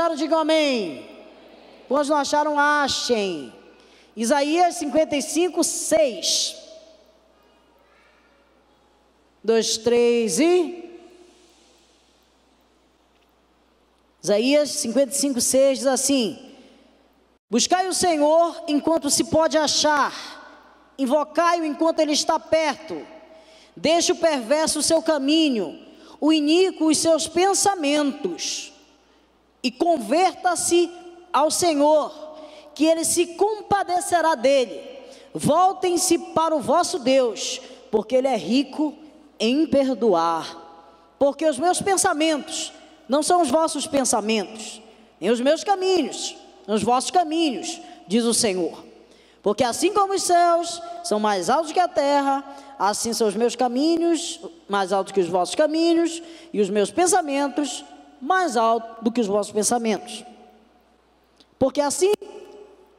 acharam, digam amém. Quantos não acharam, achem. Isaías 55, 6. 2, 3 e. Isaías 55, 6 diz assim: Buscai o Senhor enquanto se pode achar, invocai-o enquanto ele está perto. Deixe o perverso o seu caminho, o iníquo os seus pensamentos, e converta-se ao Senhor, que ele se compadecerá dele. Voltem-se para o vosso Deus, porque ele é rico em perdoar. Porque os meus pensamentos não são os vossos pensamentos, nem os meus caminhos, os vossos caminhos, diz o Senhor. Porque assim como os céus são mais altos que a terra, assim são os meus caminhos mais altos que os vossos caminhos, e os meus pensamentos mais altos do que os vossos pensamentos. Porque assim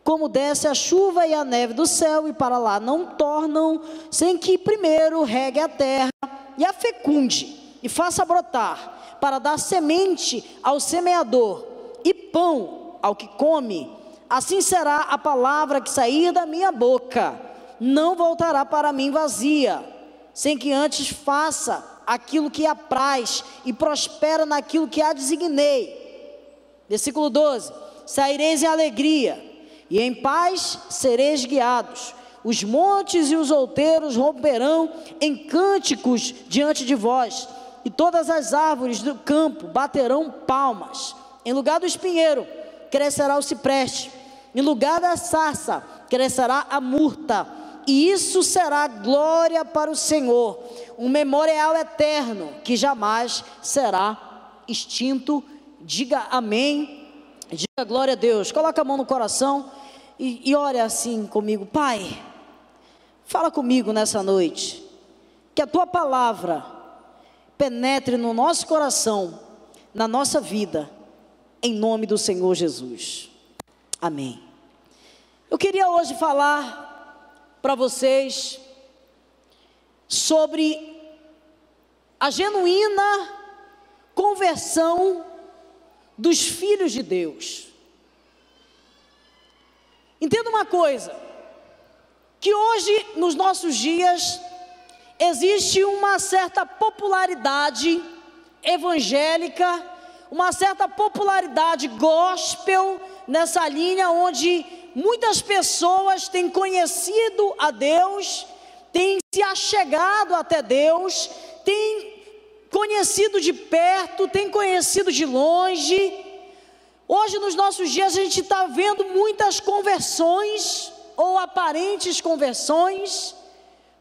como desce a chuva e a neve do céu e para lá não tornam, sem que primeiro regue a terra e a fecunde e faça brotar, para dar semente ao semeador e pão ao que come, assim será a palavra que sair da minha boca, não voltará para mim vazia, sem que antes faça aquilo que apraz e prospera naquilo que a designei. Versículo 12: Saireis em alegria, e em paz sereis guiados. Os montes e os outeiros romperão em cânticos diante de vós, e todas as árvores do campo baterão palmas. Em lugar do espinheiro crescerá o cipreste, em lugar da sarça crescerá a murta, isso será glória para o Senhor, um memorial eterno que jamais será extinto. Diga amém, diga glória a Deus. Coloca a mão no coração e, e ore assim comigo, Pai. Fala comigo nessa noite, que a tua palavra penetre no nosso coração, na nossa vida, em nome do Senhor Jesus. Amém. Eu queria hoje falar para vocês sobre a genuína conversão dos filhos de Deus. Entenda uma coisa, que hoje, nos nossos dias, existe uma certa popularidade evangélica, uma certa popularidade gospel nessa linha onde muitas pessoas têm conhecido a Deus, têm se achegado até Deus, têm conhecido de perto, têm conhecido de longe, Hoje, nos nossos dias, a gente está vendo muitas conversões, ou aparentes conversões,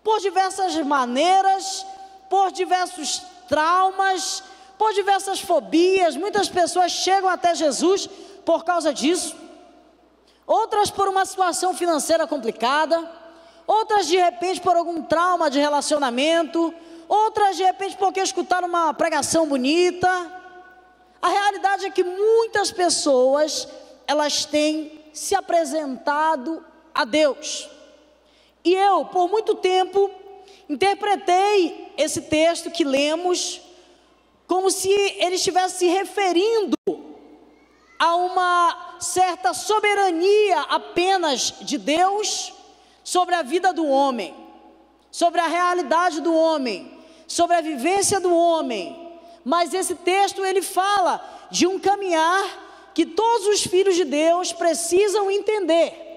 por diversas maneiras, por diversos traumas, por diversas fobias. Muitas pessoas chegam até Jesus por causa disso, outras por uma situação financeira complicada, outras de repente por algum trauma de relacionamento, outras de repente porque escutaram uma pregação bonita. A realidade é que muitas pessoas, elas têm se apresentado a Deus. E eu, por muito tempo, interpretei esse texto que lemos como se ele estivesse se referindo a uma certa soberania apenas de Deus sobre a vida do homem, sobre a realidade do homem, sobre a vivência do homem, mas esse texto ele fala de um caminhar que todos os filhos de Deus precisam entender.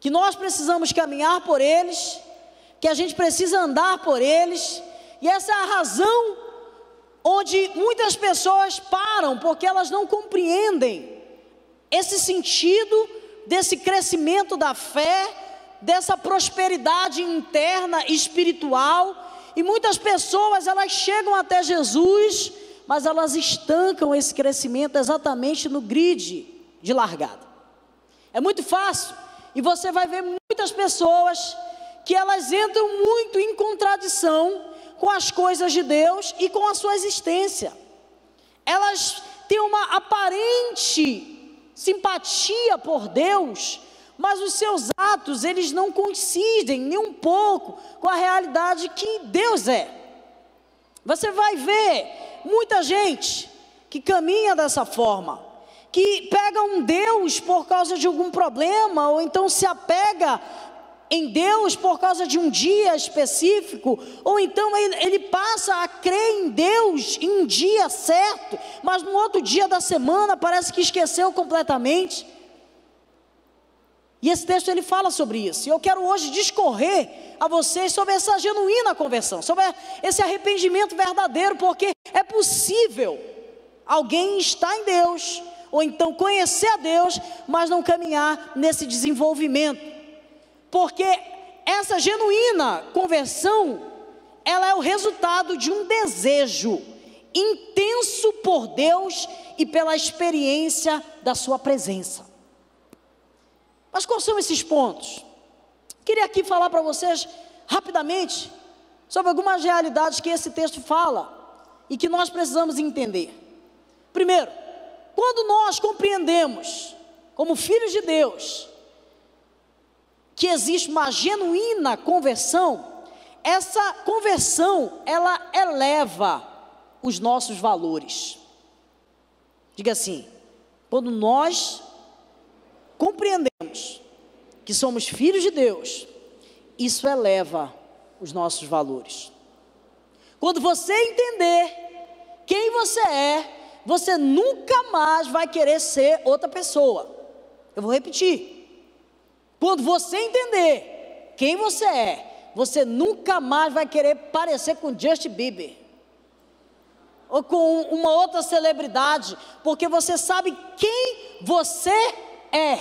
Que nós precisamos caminhar por eles, que a gente precisa andar por eles, e essa é a razão onde muitas pessoas param, porque elas não compreendem esse sentido desse crescimento da fé, dessa prosperidade interna espiritual e muitas pessoas elas chegam até Jesus, mas elas estancam esse crescimento exatamente no grid de largada. É muito fácil e você vai ver muitas pessoas que elas entram muito em contradição com as coisas de Deus e com a sua existência. Elas têm uma aparente simpatia por Deus, mas os seus atos, eles não coincidem nem um pouco com a realidade que Deus é. Você vai ver muita gente que caminha dessa forma, que pega um Deus por causa de algum problema, ou então se apega em Deus por causa de um dia específico, ou então ele, passa a crer em Deus em um dia certo, mas no outro dia da semana parece que esqueceu completamente. E esse texto ele fala sobre isso. E eu quero hoje discorrer a vocês sobre essa genuína conversão, sobre esse arrependimento verdadeiro, porque é possível alguém estar em Deus, ou então conhecer a Deus, mas não caminhar nesse desenvolvimento. Porque essa genuína conversão, ela é o resultado de um desejo intenso por Deus e pela experiência da sua presença. Mas quais são esses pontos? Queria aqui falar para vocês rapidamente sobre algumas realidades que esse texto fala e que nós precisamos entender. Primeiro, quando nós compreendemos, como filhos de Deus, que existe uma genuína conversão, essa conversão, ela eleva os nossos valores. Diga assim: quando nós compreendemos que somos filhos de Deus, isso eleva os nossos valores. Quando você entender quem você é, você nunca mais vai querer ser outra pessoa. Eu vou repetir. Quando você entender quem você é, você nunca mais vai querer parecer com Justin Bieber ou com uma outra celebridade, porque você sabe quem você é.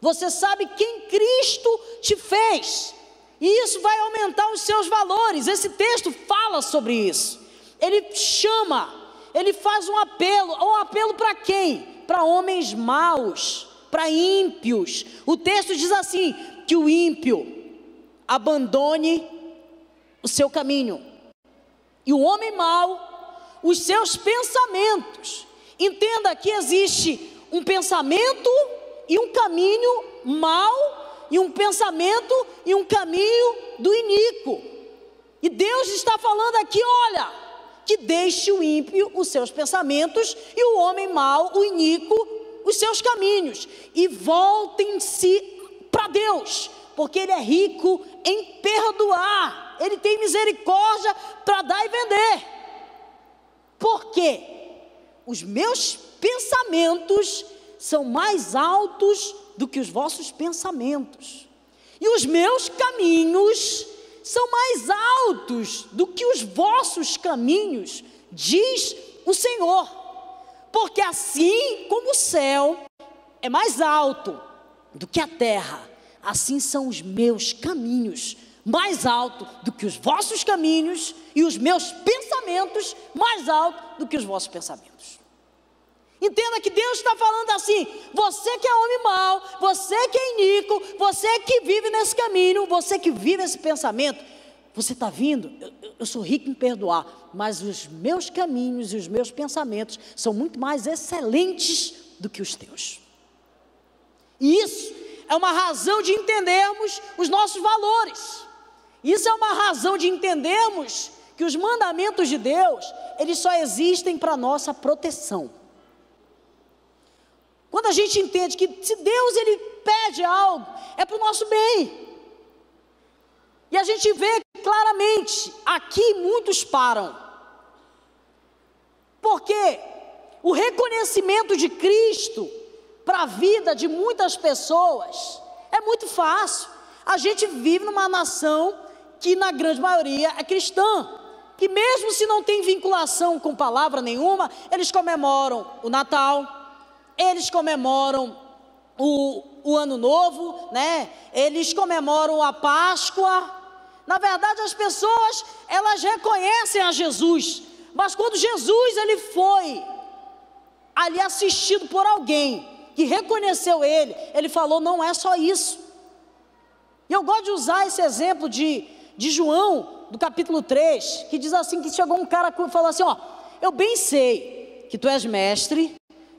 Você sabe quem Cristo te fez. E isso vai aumentar os seus valores. Esse texto fala sobre isso. Ele chama, ele faz um apelo. Um apelo para quem? Para homens maus para ímpios. O texto diz assim: que o ímpio abandone o seu caminho, e o homem mau, os seus pensamentos. Entenda que existe um pensamento e um caminho mau, e um pensamento e um caminho do iníquo. E Deus está falando aqui: olha, que deixe o ímpio os seus pensamentos e o homem mau, o iníquo, os seus caminhos e voltem-se para Deus, porque Ele é rico em perdoar, Ele tem misericórdia para dar e vender. Porque os meus pensamentos são mais altos do que os vossos pensamentos, e os meus caminhos são mais altos do que os vossos caminhos, diz o Senhor. Porque assim como o céu é mais alto do que a terra, assim são os meus caminhos mais alto do que os vossos caminhos e os meus pensamentos mais alto do que os vossos pensamentos. Entenda que Deus está falando assim: você que é homem mau, você que é iníquo, você que vive nesse caminho, você que vive esse pensamento, você está vindo, eu, eu, sou rico em perdoar, mas os meus caminhos e os meus pensamentos são muito mais excelentes do que os teus. E isso é uma razão de entendermos os nossos valores. Isso é uma razão de entendermos que os mandamentos de Deus, eles só existem para nossa proteção. Quando a gente entende que se Deus ele pede algo, é para o nosso bem. E a gente vê claramente, aqui muitos param. Porque o reconhecimento de Cristo para a vida de muitas pessoas é muito fácil. A gente vive numa nação que, na grande maioria, é cristã. Que, mesmo se não tem vinculação com palavra nenhuma, eles comemoram o Natal, eles comemoram o, o Ano Novo, né? eles comemoram a Páscoa, na verdade, as pessoas, elas reconhecem a Jesus, mas quando Jesus ele foi ali assistido por alguém que reconheceu ele, ele falou: não é só isso. E eu gosto de usar esse exemplo de, de João, do capítulo 3, que diz assim: que chegou um cara e falou assim: ó, eu bem sei que tu és mestre,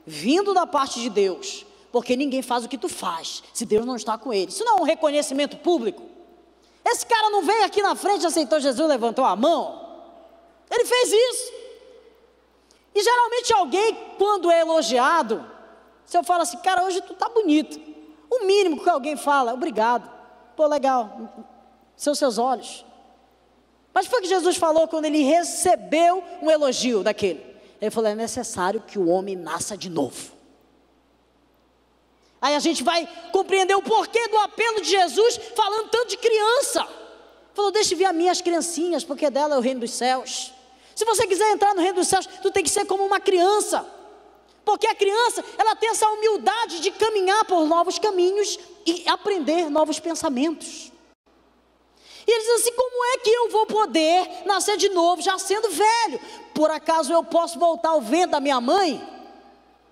vindo da parte de Deus, porque ninguém faz o que tu faz, se Deus não está com ele. Isso não é um reconhecimento público. Esse cara não veio aqui na frente, aceitou Jesus, levantou a mão. Ele fez isso. E geralmente alguém, quando é elogiado, se eu falo assim, cara, hoje tu tá bonito. O mínimo que alguém fala, obrigado. Pô, legal. São seus olhos. Mas foi o que Jesus falou quando ele recebeu um elogio daquele. Ele falou: é necessário que o homem nasça de novo. Aí a gente vai compreender o porquê do apelo de Jesus falando tanto de criança. Falou: deixa ver as minhas criancinhas, porque dela é o reino dos céus. Se você quiser entrar no reino dos céus, tu tem que ser como uma criança. Porque a criança, ela tem essa humildade de caminhar por novos caminhos e aprender novos pensamentos. E ele diz assim: como é que eu vou poder nascer de novo, já sendo velho? Por acaso eu posso voltar ao vento da minha mãe?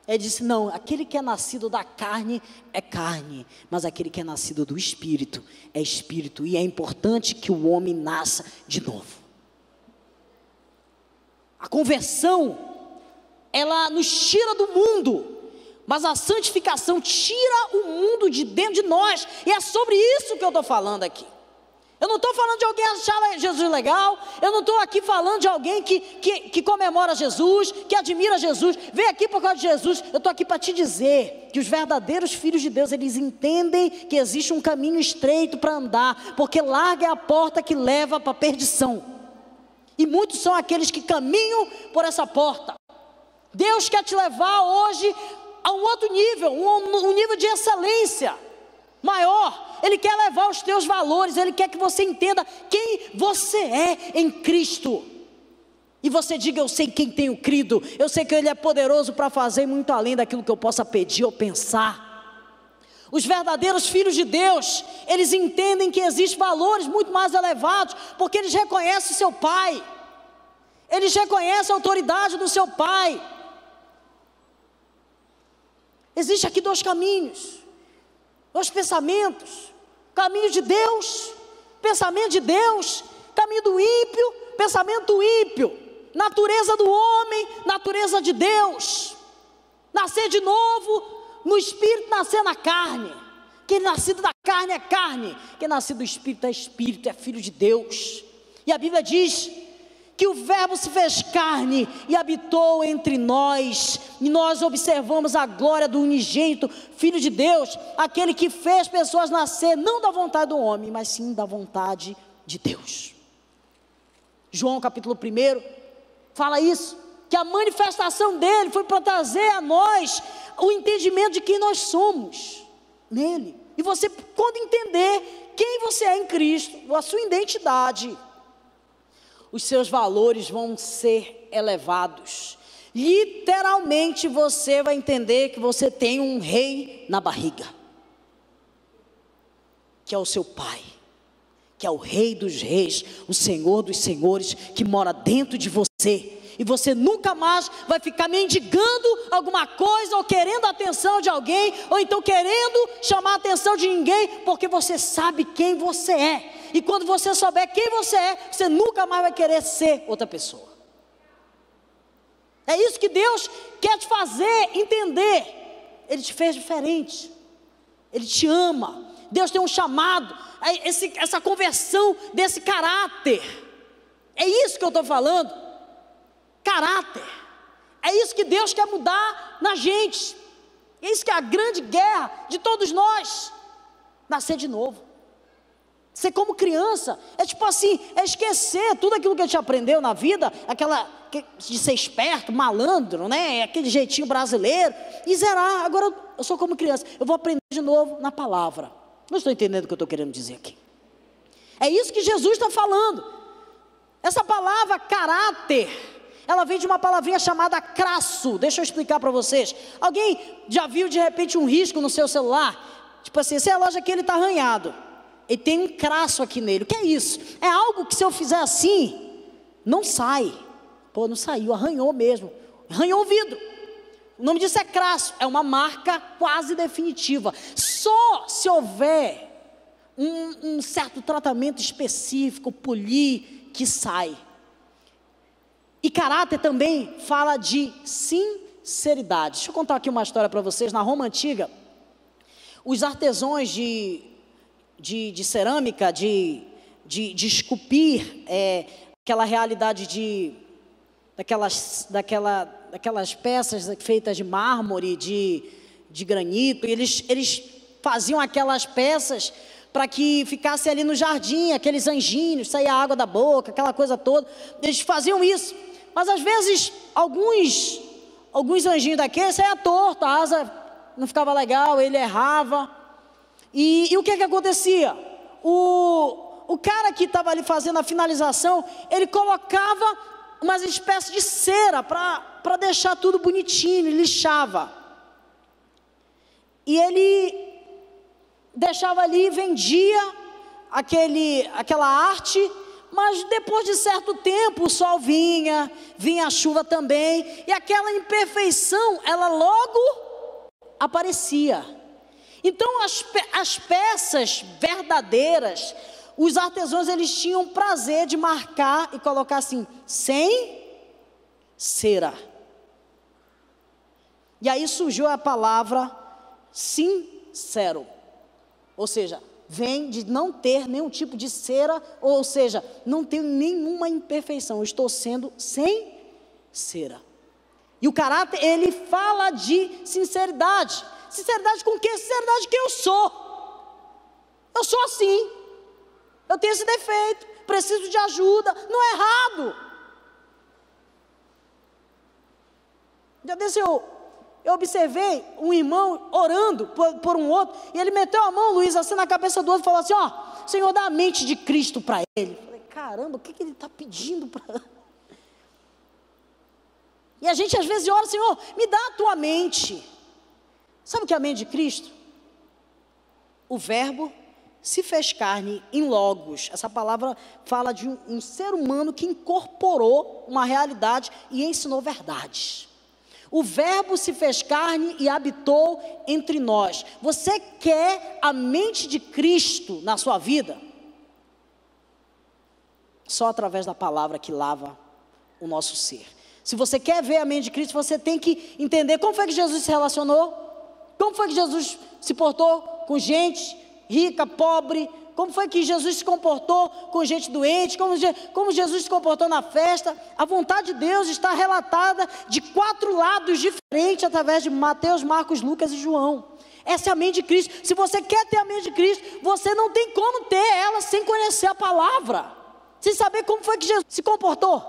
Ele disse: não, aquele que é nascido da carne é carne, mas aquele que é nascido do espírito é espírito, e é importante que o homem nasça de novo. A conversão, ela nos tira do mundo, mas a santificação tira o mundo de dentro de nós, e é sobre isso que eu estou falando aqui. Eu não estou falando de alguém achar Jesus legal, eu não estou aqui falando de alguém que, que, que, comemora Jesus, que admira Jesus, vem aqui por causa de Jesus. Eu estou aqui para te dizer que os verdadeiros filhos de Deus, eles entendem que existe um caminho estreito para andar, porque larga é a porta que leva para a perdição e muitos são aqueles que caminham por essa porta. Deus quer te levar hoje a um outro nível, um, um nível de excelência maior. Ele quer levar os teus valores, Ele quer que você entenda quem você é em Cristo. E você diga: Eu sei quem tenho crido, eu sei que Ele é poderoso para fazer muito além daquilo que eu possa pedir ou pensar. Os verdadeiros filhos de Deus, eles entendem que existem valores muito mais elevados, porque eles reconhecem seu pai, eles reconhecem a autoridade do seu pai. Existe aqui dois caminhos, dois pensamentos: caminho de Deus, pensamento de Deus, caminho do ímpio, pensamento do ímpio, natureza do homem, natureza de Deus, nascer de novo, no espírito nascer na carne. Quem nascido da carne é carne, quem nascido do espírito é espírito, é filho de Deus. E a Bíblia diz que o Verbo se fez carne e habitou entre nós, e nós observamos a glória do unigênito, Filho de Deus, aquele que fez pessoas nascer não da vontade do homem, mas sim da vontade de Deus. João capítulo 1 fala isso, que a manifestação dele foi para trazer a nós o entendimento de quem nós somos nele. E você, quando entender quem você é em Cristo, a sua identidade, os seus valores vão ser elevados. Literalmente você vai entender que você tem um rei na barriga, que é o seu pai, que é o rei dos reis, o senhor dos senhores, que mora dentro de você e você nunca mais vai ficar mendigando alguma coisa ou querendo a atenção de alguém, ou então querendo chamar a atenção de ninguém, porque você sabe quem você é. E quando você souber quem você é, você nunca mais vai querer ser outra pessoa. É isso que Deus quer te fazer entender. Ele te fez diferente. Ele te ama. Deus tem um chamado, esse, essa conversão desse caráter. É isso que eu estou falando caráter. É isso que Deus quer mudar na gente. É isso que é a grande guerra de todos nós. Nascer de novo. Ser como criança. É tipo assim, é esquecer tudo aquilo que a gente aprendeu na vida, aquela de ser esperto, malandro, né? Aquele jeitinho brasileiro. E zerar. Agora eu sou como criança. Eu vou aprender de novo na palavra. Não estou entendendo o que eu estou querendo dizer aqui. É isso que Jesus está falando. Essa palavra caráter ela vem de uma palavrinha chamada crasso. Deixa eu explicar para vocês. Alguém já viu de repente um risco no seu celular? Tipo assim, esse relógio aqui ele está arranhado. E tem um crasso aqui nele. O que é isso? É algo que se eu fizer assim, não sai. Pô, não saiu, arranhou mesmo. Arranhou o vidro. O nome disso é crasso, é uma marca quase definitiva. Só se houver um, um certo tratamento específico, polir, que sai. E caráter também fala de sinceridade. Deixa eu contar aqui uma história para vocês. Na Roma Antiga, os artesãos de, de, de cerâmica, de, de, de esculpir é, aquela realidade de, daquelas, daquela, daquelas peças feitas de mármore, de, de granito, e eles, eles faziam aquelas peças para que ficasse ali no jardim, aqueles anjinhos, saía água da boca, aquela coisa toda. Eles faziam isso. Mas às vezes, alguns, alguns anjinhos daqueles saia torto, a asa não ficava legal, ele errava. E, e o que que acontecia? O, o cara que estava ali fazendo a finalização, ele colocava umas espécies de cera para deixar tudo bonitinho, lixava. E ele deixava ali vendia aquele, aquela arte, mas depois de certo tempo o sol vinha, vinha a chuva também, e aquela imperfeição, ela logo aparecia. Então as, as peças verdadeiras, os artesãos eles tinham prazer de marcar e colocar assim, sem cera. E aí surgiu a palavra sincero. Ou seja, vem de não ter nenhum tipo de cera, ou seja, não tenho nenhuma imperfeição, estou sendo sem cera. E o caráter, ele fala de sinceridade. Sinceridade com que? Sinceridade que eu sou. Eu sou assim. Eu tenho esse defeito, preciso de ajuda, não é errado. Já desse eu, eu observei um irmão orando por, por, um outro, e ele meteu a mão, Luiz, assim na cabeça do outro e falou assim: Ó, Senhor, dá a mente de Cristo para ele. Eu falei, caramba, o que, que ele está pedindo para. E a gente às vezes ora, Senhor, me dá a tua mente. Sabe o que é a mente de Cristo? O Verbo se fez carne em logos. Essa palavra fala de um, um, ser humano que incorporou uma realidade e ensinou verdades. O Verbo se fez carne e habitou entre nós. Você quer a mente de Cristo na sua vida? Só através da palavra que lava o nosso ser. Se você quer ver a mente de Cristo, você tem que entender como foi que Jesus se relacionou, como foi que Jesus se portou com gente, rica, pobre, como foi que Jesus se comportou com gente doente, como, como, Jesus se comportou na festa. A vontade de Deus está relatada de quatro lados diferentes através de Mateus, Marcos, Lucas e João. Essa é a mente de Cristo. Se você quer ter a mente de Cristo, você não tem como ter ela sem conhecer a palavra, sem saber como foi que Jesus se comportou.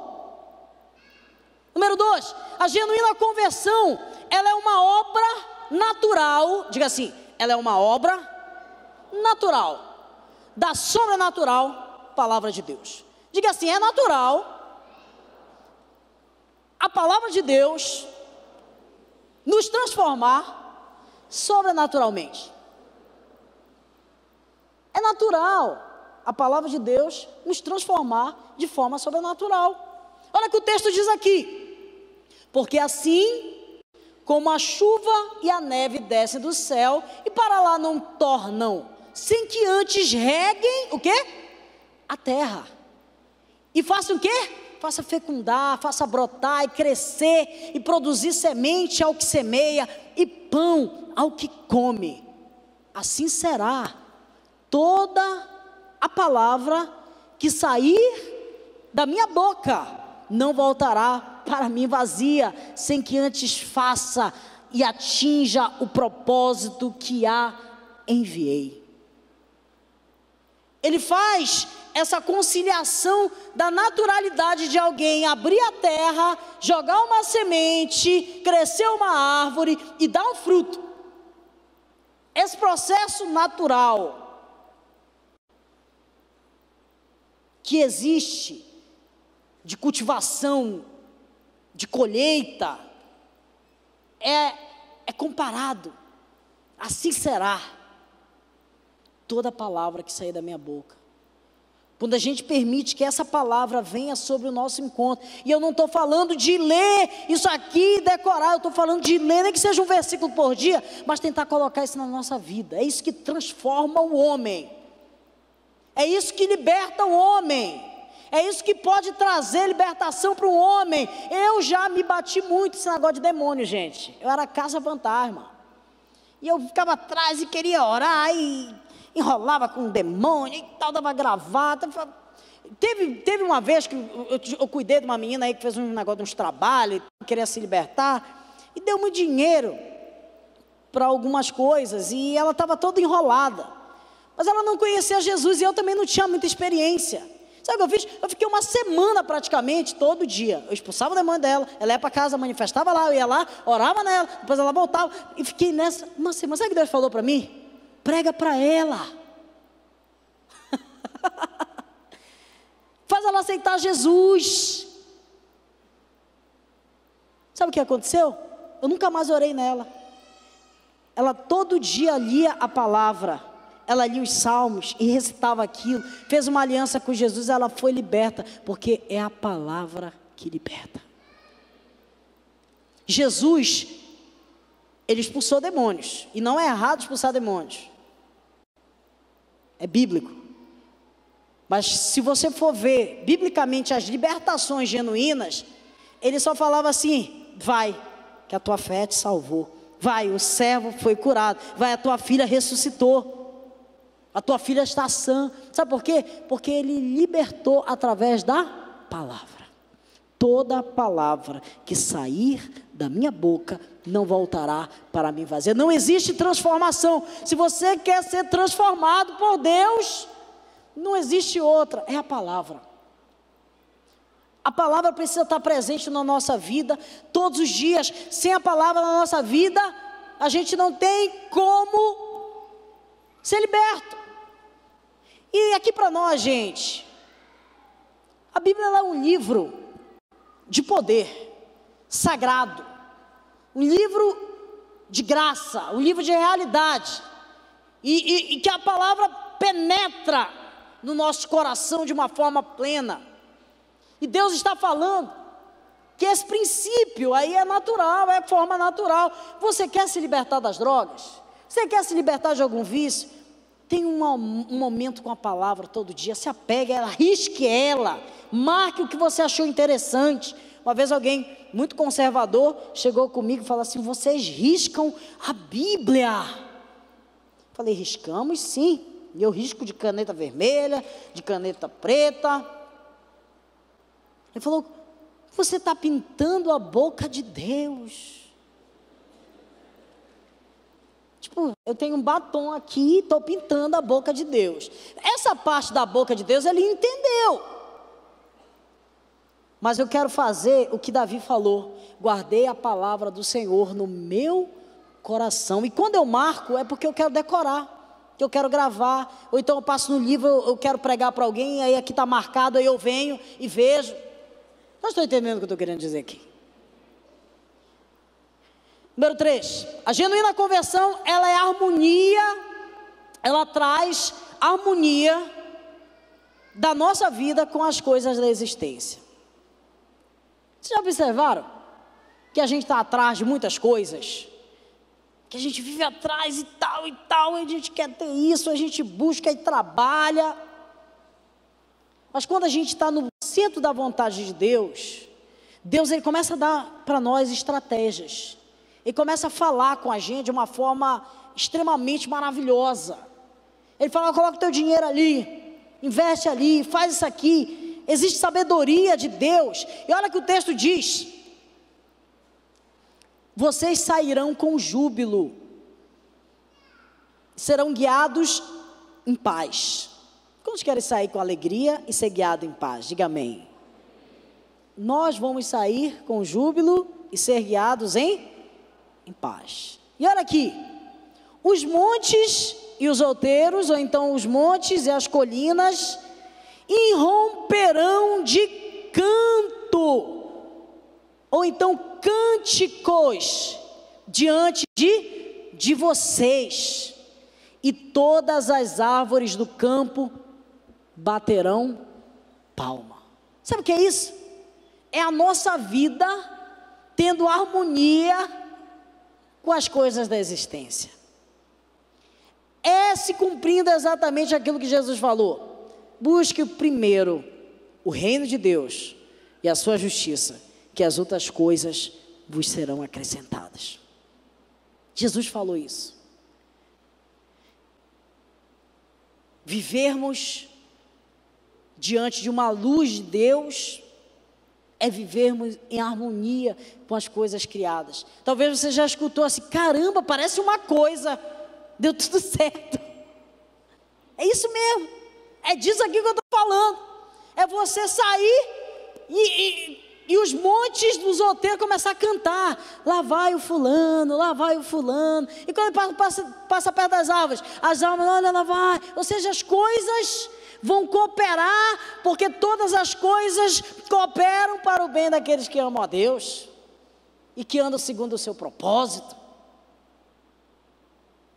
Número dois, a genuína conversão, ela é uma obra natural, diga assim, ela é uma obra natural, da sobrenatural palavra de Deus. Diga assim: é natural a palavra de Deus nos transformar sobrenaturalmente. É natural a palavra de Deus nos transformar de forma sobrenatural. Olha o que o texto diz aqui. Porque assim como a chuva e a neve descem do céu e para lá não tornam sem que antes reguem o quê? A terra. E faça o quê? Faça fecundar, faça brotar e crescer e produzir semente ao que semeia e pão ao que come. Assim será toda a palavra que sair da minha boca não voltará para mim vazia, sem que antes faça e atinja o propósito que a enviei. Ele faz essa conciliação da naturalidade de alguém abrir a terra, jogar uma semente, crescer uma árvore e dar um fruto. Esse processo natural que existe de cultivação, de colheita, é, é comparado. Assim será toda palavra que sair da minha boca. Quando a gente permite que essa palavra venha sobre o nosso encontro. E eu não estou falando de ler isso aqui e decorar, eu estou falando de ler, nem que seja um versículo por dia, mas tentar colocar isso na nossa vida. É isso que transforma o homem. É isso que liberta o homem. É isso que pode trazer libertação para o homem. Eu já me bati muito esse negócio de demônio, gente. Eu era casa fantasma. E eu ficava atrás e queria orar e enrolava com um demônio e tal, dava gravata. Teve, teve uma vez que eu, eu, cuidei de uma menina aí que fez um negócio, uns trabalhos, queria se libertar, e deu muito dinheiro para algumas coisas, e ela estava toda enrolada. Mas ela não conhecia Jesus e eu também não tinha muita experiência. Sabe o que eu fiz? Eu fiquei uma semana praticamente, todo dia. Eu expulsava o demônio dela, ela ia para casa, manifestava lá, eu ia lá, orava nela, depois ela voltava. E fiquei nessa uma semana. Sabe o que Deus falou para mim? Prega para ela. Faz ela aceitar Jesus. Sabe o que aconteceu? Eu nunca mais orei nela. Ela todo dia lia a palavra ela lia os salmos e recitava aquilo, fez uma aliança com Jesus, ela foi liberta, porque é a palavra que liberta. Jesus, ele expulsou demônios, e não é errado expulsar demônios, é bíblico. Mas se você for ver biblicamente as libertações genuínas, ele só falava assim: vai, que a tua fé te salvou. Vai, o servo foi curado. Vai, a tua filha ressuscitou. A tua filha está sã. Sabe por quê? Porque ele libertou através da palavra. Toda palavra que sair da minha boca não voltará para mim vazia. Não existe transformação. Se você quer ser transformado por Deus, não existe outra, é a palavra. A palavra precisa estar presente na nossa vida todos os dias. Sem a palavra na nossa vida, a gente não tem como ser liberto. E aqui para nós, gente, a Bíblia é um livro de poder, sagrado, um livro de graça, um livro de realidade, e, e, e que a palavra penetra no nosso coração de uma forma plena. E Deus está falando que esse princípio aí é natural, é forma natural. Você quer se libertar das drogas? Você quer se libertar de algum vício? Tem um, momento com a palavra todo dia, se apegue a ela, risque ela, marque o que você achou interessante. Uma vez alguém muito conservador chegou comigo e falou assim: vocês riscam a Bíblia. Falei, riscamos sim. Eu risco de caneta vermelha, de caneta preta. Ele falou: você está pintando a boca de Deus. Tipo, eu tenho um batom aqui e estou pintando a boca de Deus. Essa parte da boca de Deus ele entendeu. Mas eu quero fazer o que Davi falou: guardei a palavra do Senhor no meu coração. E quando eu marco, é porque eu quero decorar, que eu quero gravar. Ou então eu passo no livro, eu quero pregar para alguém, aí aqui está marcado, aí eu venho e vejo. Não estou entendendo o que eu estou querendo dizer aqui. Número 3, a genuína conversão, ela é harmonia, ela traz harmonia da nossa vida com as coisas da existência. Vocês já observaram que a gente está atrás de muitas coisas? Que a gente vive atrás e tal e tal, e a gente quer ter isso, a gente busca e trabalha. Mas quando a gente está no centro da vontade de Deus, Deus ele começa a dar para nós estratégias ele começa a falar com a gente de uma forma extremamente maravilhosa. Ele fala: coloca teu dinheiro ali, investe ali, faz isso aqui. Existe sabedoria de Deus. E olha que o texto diz: vocês sairão com júbilo, serão guiados em paz. Quantos querem sair com alegria e ser guiado em paz? Diga amém. Nós vamos sair com júbilo e ser guiados em em paz. E olha aqui, os montes e os outeiros, ou então os montes e as colinas, irromperão de canto, ou então cânticos, diante de, de vocês, e todas as árvores do campo baterão palma. Sabe o que é isso? É a nossa vida tendo harmonia com as coisas da existência. É se cumprindo exatamente aquilo que Jesus falou. Busque primeiro o reino de Deus e a sua justiça, que as outras coisas vos serão acrescentadas. Jesus falou isso. Vivermos diante de uma luz de Deus é vivermos em harmonia com as coisas criadas. Talvez você já escutou assim: caramba, parece uma coisa, deu tudo certo. É isso mesmo, é disso aqui que eu estou falando. É você sair e, e, e os montes dos outeiros começar a cantar. Lá vai o fulano, lá vai o fulano. E quando passa, passa, passa perto das árvores, as árvores, olha, lá vai. Ou seja, as coisas vão cooperar, porque todas as coisas cooperam para o bem daqueles que amam a Deus e que andam segundo o seu propósito.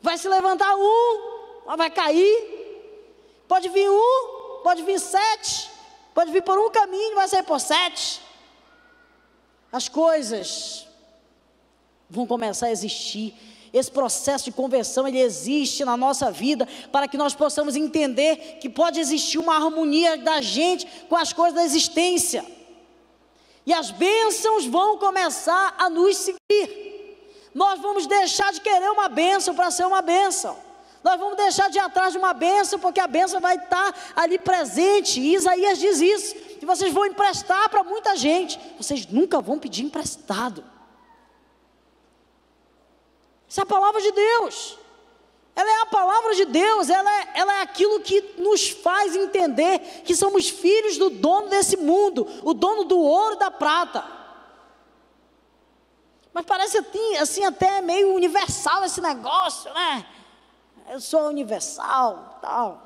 Vai se levantar um, vai cair. Pode vir um, pode vir sete, pode vir por um caminho, vai sair por sete. As coisas vão começar a existir esse processo de conversão, ele existe na nossa vida para que nós possamos entender que pode existir uma harmonia da gente com as coisas da existência. E as bênçãos vão começar a nos seguir. Nós vamos deixar de querer uma bênção para ser uma bênção. Nós vamos deixar de ir atrás de uma bênção, porque a bênção vai estar ali presente. E Isaías diz isso: que vocês vão emprestar para muita gente, vocês nunca vão pedir emprestado. Essa é a palavra de Deus. Ela é a palavra de Deus, ela é, ela é aquilo que nos faz entender que somos filhos do dono desse mundo, o dono do ouro e da prata. Mas parece assim, assim até meio universal esse negócio, né? Eu sou universal, tal.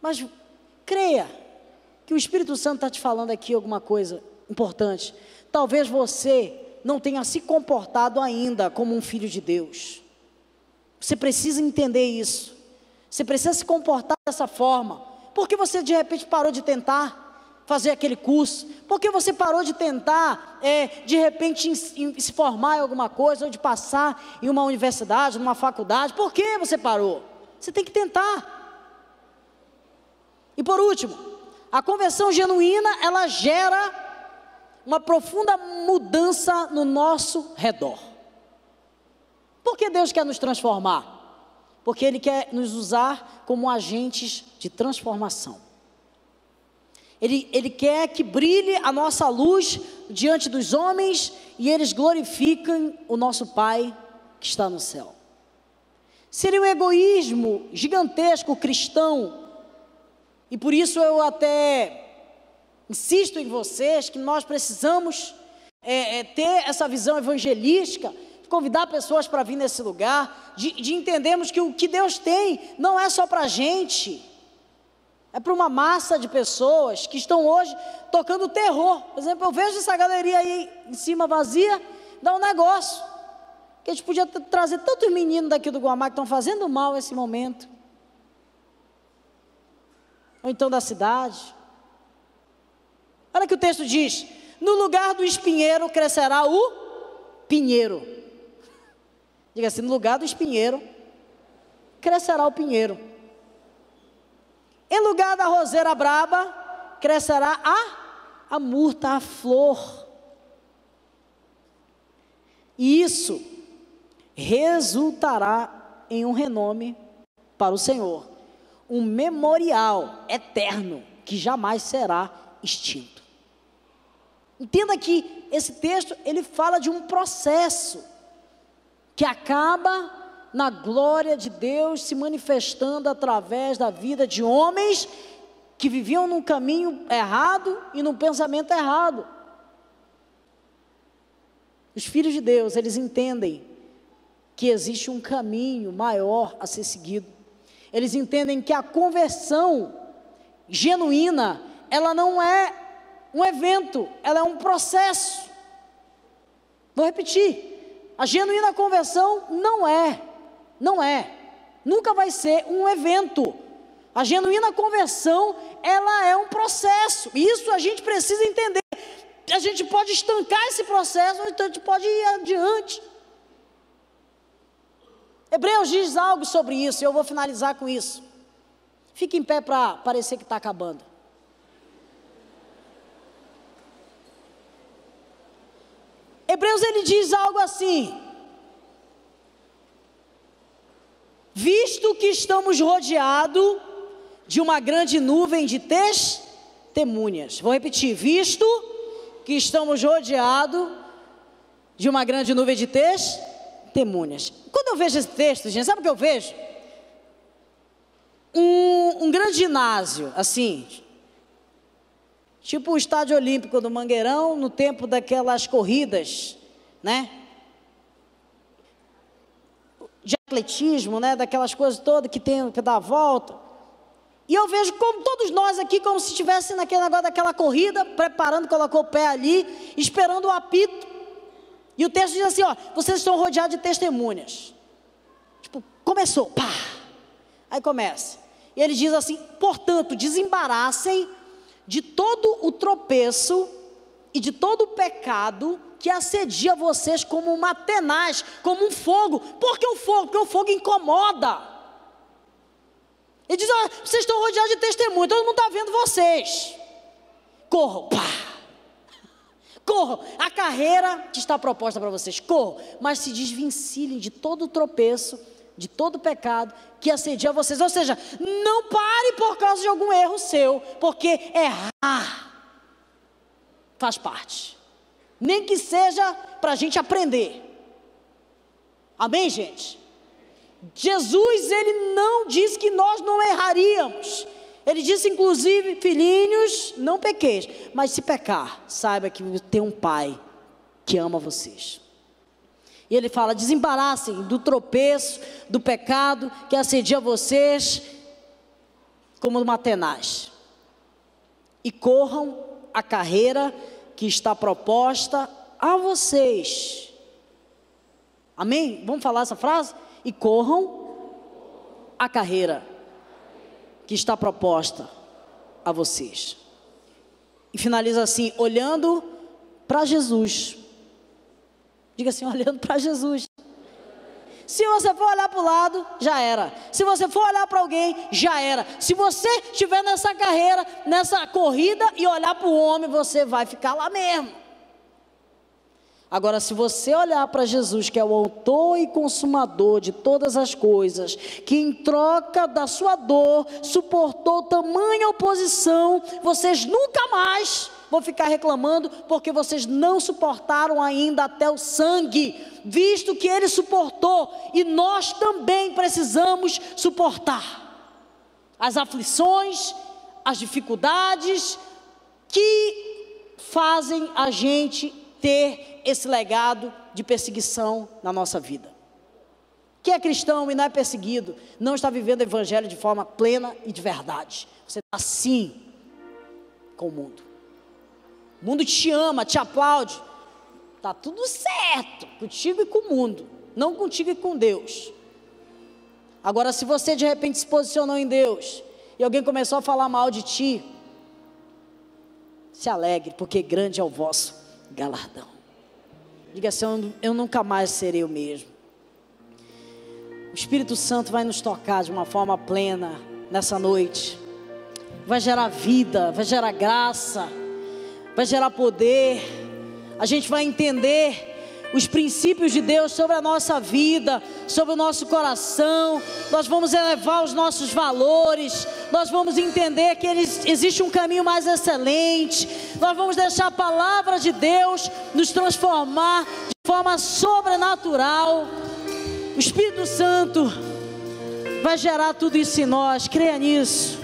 Mas creia que o Espírito Santo está te falando aqui alguma coisa importante. Talvez você não tenha se comportado ainda como um filho de Deus. Você precisa entender isso. Você precisa se comportar dessa forma. Porque você de repente parou de tentar fazer aquele curso? Porque você parou de tentar, é, de repente, em, em, se formar em alguma coisa, ou de passar em uma universidade, numa faculdade? Por que você parou? Você tem que tentar. E por último, a conversão genuína, ela gera uma profunda mudança no nosso redor. Por que Deus quer nos transformar? Porque Ele quer nos usar como agentes de transformação. Ele, ele quer que brilhe a nossa luz diante dos homens e eles glorifiquem o nosso Pai que está no céu. Seria um egoísmo gigantesco cristão, e por isso eu até Insisto em vocês que nós precisamos é, é, ter essa visão evangelística, convidar pessoas para vir nesse lugar, de, de entendermos que o que Deus tem não é só para a gente, é para uma massa de pessoas que estão hoje tocando terror. Por exemplo, eu vejo essa galeria aí em cima vazia, dá um negócio. Que a gente podia trazer tantos meninos daqui do Guamá que estão fazendo mal nesse momento. Ou então da cidade. Olha que o texto diz: no lugar do espinheiro crescerá o pinheiro. Diga assim: no lugar do espinheiro crescerá o pinheiro. Em lugar da roseira braba crescerá a, a murta, a flor. E isso resultará em um renome para o Senhor, um memorial eterno que jamais será extinto. Entenda que esse texto ele fala de um processo que acaba na glória de Deus se manifestando através da vida de homens que viviam num caminho errado e num pensamento errado. Os filhos de Deus, eles entendem que existe um caminho maior a ser seguido. Eles entendem que a conversão genuína, ela não é um evento, ela é um processo. Vou repetir: a genuína conversão não é, não é, nunca vai ser um evento. A genuína conversão, ela é um processo. Isso a gente precisa entender. A gente pode estancar esse processo, ou então a gente pode ir adiante. Hebreus diz algo sobre isso, e eu vou finalizar com isso. Fique em pé para parecer que está acabando. Hebreus ele diz algo assim: Visto que estamos rodeados de uma grande nuvem de testemunhas. Vou repetir: visto que estamos rodeados de uma grande nuvem de testemunhas. Quando eu vejo esse texto, gente, sabe o que eu vejo? Um, um grande ginásio, assim, tipo o estádio olímpico do Mangueirão, no tempo daquelas corridas, né? De atletismo, né? Daquelas coisas todas que tem que dar a volta. E eu vejo como todos nós aqui, como se estivesse naquele negócio daquela corrida, preparando, colocou o pé ali, esperando o apito. E o texto diz assim: ó, vocês estão rodeados de testemunhas. Tipo, começou, pá. Aí começa. E ele diz assim: portanto, desembaraçem de todo o tropeço e de todo o pecado que assedia vocês como uma tenaz, como um fogo. Por que o fogo? Porque o fogo incomoda. Ele diz: ah, vocês estão rodeados de testemunho, todo mundo está vendo vocês. Corram, pá. Corram. A carreira que está proposta para vocês, corram. Mas se desvencilhem de todo o tropeço, de todo pecado que assedia vocês. Ou seja, não pare por causa de algum erro seu, porque errar faz parte. Nem que seja para a gente aprender. Amém, gente? Jesus, ele não diz que nós não erraríamos. Ele disse, inclusive, filhinhos, não pequeis. Mas se pecar, saiba que tem um pai que ama vocês. E ele fala: desembaraçem do tropeço, do pecado que assedia vocês, como uma tenaz. E corram a carreira que está proposta a vocês. Amém? Vamos falar essa frase? e corram a carreira que está proposta a vocês. E finaliza assim: olhando para Jesus. Diga assim: olhando para Jesus. Se você for olhar para o lado, já era. Se você for olhar para alguém, já era. Se você estiver nessa carreira, nessa corrida e olhar para o homem, você vai ficar lá mesmo. Agora, se você olhar para Jesus, que é o autor e consumador de todas as coisas, que em troca da sua dor suportou tamanha oposição, vocês nunca mais vão ficar reclamando porque vocês não suportaram ainda até o sangue, visto que ele suportou e nós também precisamos suportar as aflições, as dificuldades que fazem a gente ter esse legado de perseguição na nossa vida. Quem é cristão e não é perseguido, não está vivendo o evangelho de forma plena e de verdade. Você está assim com o mundo. O mundo te ama, te aplaude. Está tudo certo contigo e com o mundo, não contigo e com Deus. Agora, se você de repente se posicionou em Deus e alguém começou a falar mal de ti, se alegre, porque grande é o vosso galardão. Diga assim: eu nunca mais serei o mesmo. O Espírito Santo vai nos tocar de uma forma plena nessa noite. Vai gerar vida, vai gerar graça, vai gerar poder. A gente vai entender os princípios de Deus sobre a nossa vida, sobre o nosso coração, nós vamos elevar os nossos valores, nós vamos entender que existe um caminho mais excelente, nós vamos deixar a palavra de Deus nos transformar de forma sobrenatural. O Espírito Santo vai gerar tudo isso em nós, creia nisso.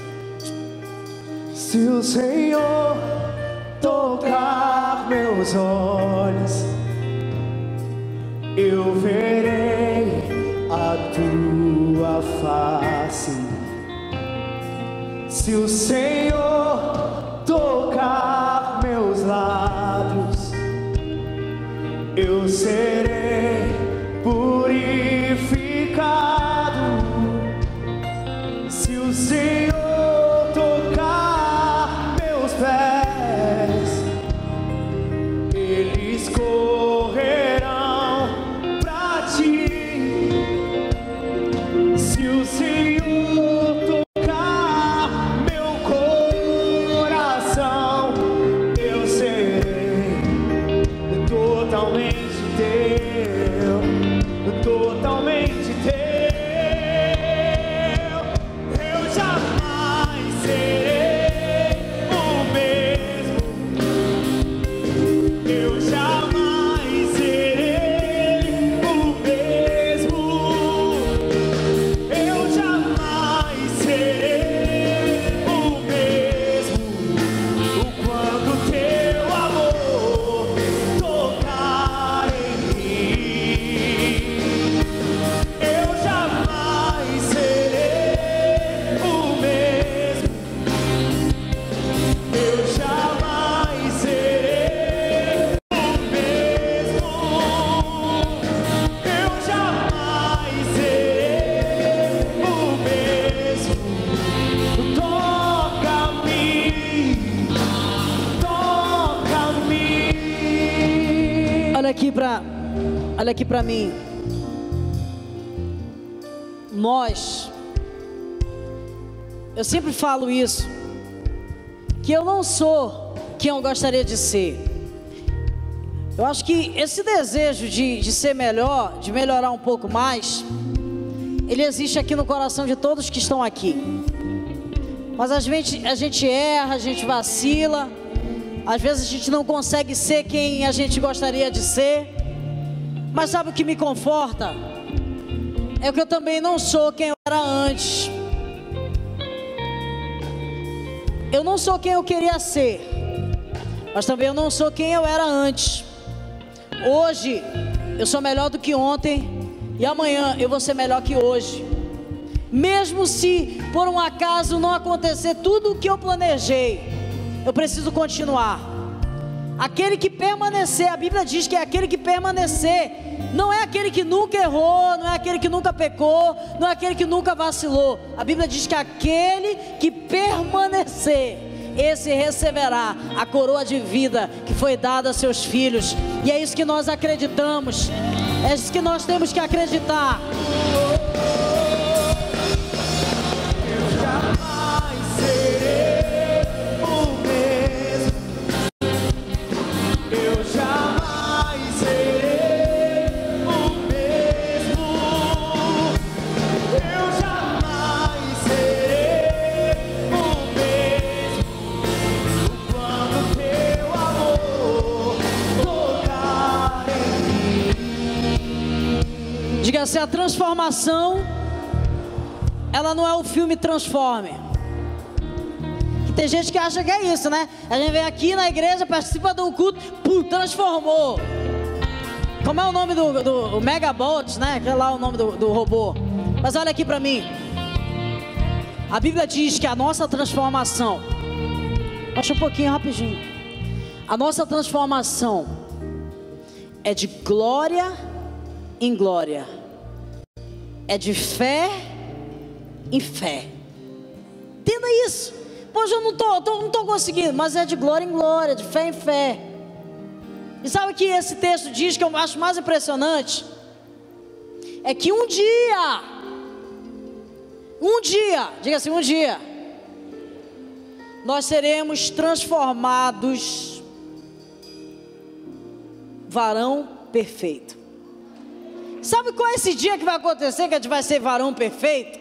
Se o Senhor tocar meus olhos eu verei a tua face. Se o Senhor tocar meus lábios, eu serei purificado. Se o Senhor Olha aqui para mim. Nós, eu sempre falo isso, que eu não sou quem eu gostaria de ser. Eu acho que esse desejo de, de ser melhor, de melhorar um pouco mais, ele existe aqui no coração de todos que estão aqui. Mas às vezes a gente erra, a gente vacila, às vezes a gente não consegue ser quem a gente gostaria de ser. Mas sabe o que me conforta? É que eu também não sou quem eu era antes. Eu não sou quem eu queria ser, mas também eu não sou quem eu era antes. Hoje eu sou melhor do que ontem e amanhã eu vou ser melhor que hoje. Mesmo se por um acaso não acontecer tudo o que eu planejei, eu preciso continuar. Aquele que permanecer, a Bíblia diz que é aquele que permanecer, não é aquele que nunca errou, não é aquele que nunca pecou, não é aquele que nunca vacilou. A Bíblia diz que aquele que permanecer, esse receberá a coroa de vida que foi dada a seus filhos. E é isso que nós acreditamos, é isso que nós temos que acreditar. Se a transformação, ela não é o filme Transforme. Que tem gente que acha que é isso, né? A gente vem aqui na igreja, participa do culto, pum, transformou. Como é o nome do, do Megabot, né? Que é lá o nome do, do robô. Mas olha aqui para mim. A Bíblia diz que a nossa transformação, baixa um pouquinho rapidinho. A nossa transformação é de glória em glória é de fé em fé. Entenda isso. Pois eu não estou tô, não tô conseguindo, mas é de glória em glória, de fé em fé. E sabe o que esse texto diz que eu acho mais impressionante? É que um dia, um dia, diga assim, um dia, nós seremos transformados varão perfeito. Sabe qual é esse dia que vai acontecer que a gente vai ser varão perfeito?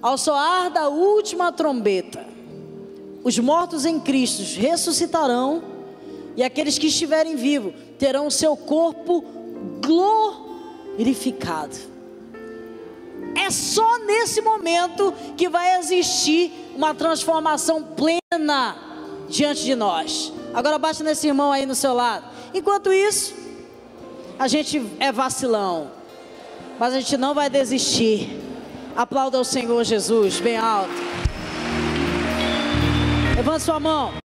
Ao soar da última trombeta, os mortos em Cristo ressuscitarão e aqueles que estiverem vivos terão seu corpo glorificado. É só nesse momento que vai existir uma transformação plena diante de nós. Agora baixa nesse irmão aí no seu lado. Enquanto isso, a gente é vacilão, mas a gente não vai desistir. Aplauda o Senhor Jesus, bem alto. Levante sua mão.